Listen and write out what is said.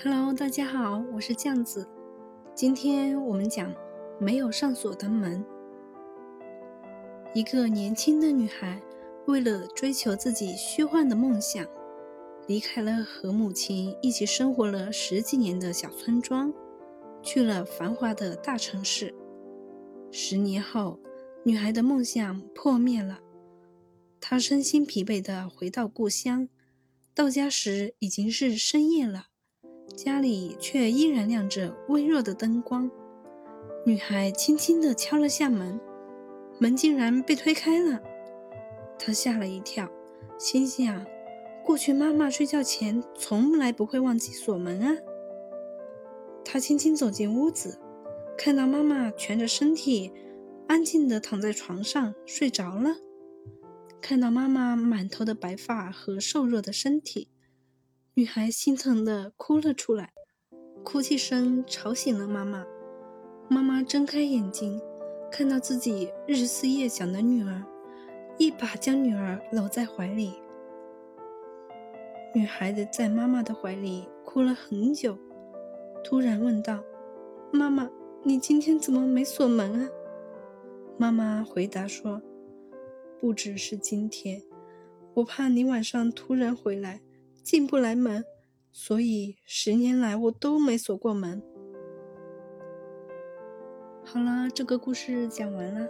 Hello，大家好，我是酱子。今天我们讲没有上锁的门。一个年轻的女孩为了追求自己虚幻的梦想，离开了和母亲一起生活了十几年的小村庄，去了繁华的大城市。十年后，女孩的梦想破灭了，她身心疲惫地回到故乡。到家时已经是深夜了。家里却依然亮着微弱的灯光。女孩轻轻地敲了下门，门竟然被推开了。她吓了一跳，心想：过去妈妈睡觉前从来不会忘记锁门啊。她轻轻走进屋子，看到妈妈蜷着身体，安静地躺在床上睡着了。看到妈妈满头的白发和瘦弱的身体。女孩心疼的哭了出来，哭泣声吵醒了妈妈。妈妈睁开眼睛，看到自己日思夜想的女儿，一把将女儿搂在怀里。女孩子在妈妈的怀里哭了很久，突然问道：“妈妈，你今天怎么没锁门啊？”妈妈回答说：“不只是今天，我怕你晚上突然回来。”进不来门，所以十年来我都没锁过门。好了，这个故事讲完了。